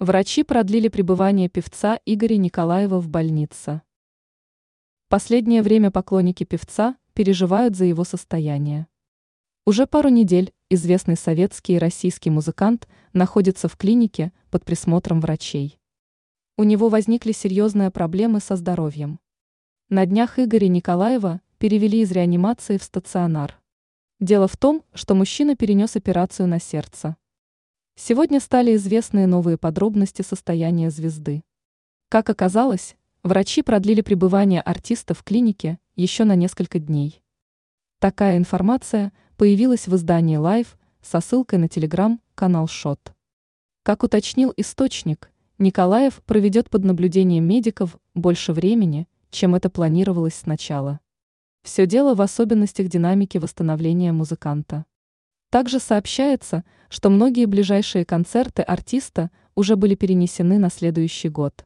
Врачи продлили пребывание певца Игоря Николаева в больнице. Последнее время поклонники певца переживают за его состояние. Уже пару недель известный советский и российский музыкант находится в клинике под присмотром врачей. У него возникли серьезные проблемы со здоровьем. На днях Игоря Николаева перевели из реанимации в стационар. Дело в том, что мужчина перенес операцию на сердце. Сегодня стали известны новые подробности состояния звезды. Как оказалось, врачи продлили пребывание артиста в клинике еще на несколько дней. Такая информация появилась в издании Life со ссылкой на телеграм-канал Шот. Как уточнил источник, Николаев проведет под наблюдением медиков больше времени, чем это планировалось сначала. Все дело в особенностях динамики восстановления музыканта. Также сообщается, что многие ближайшие концерты артиста уже были перенесены на следующий год.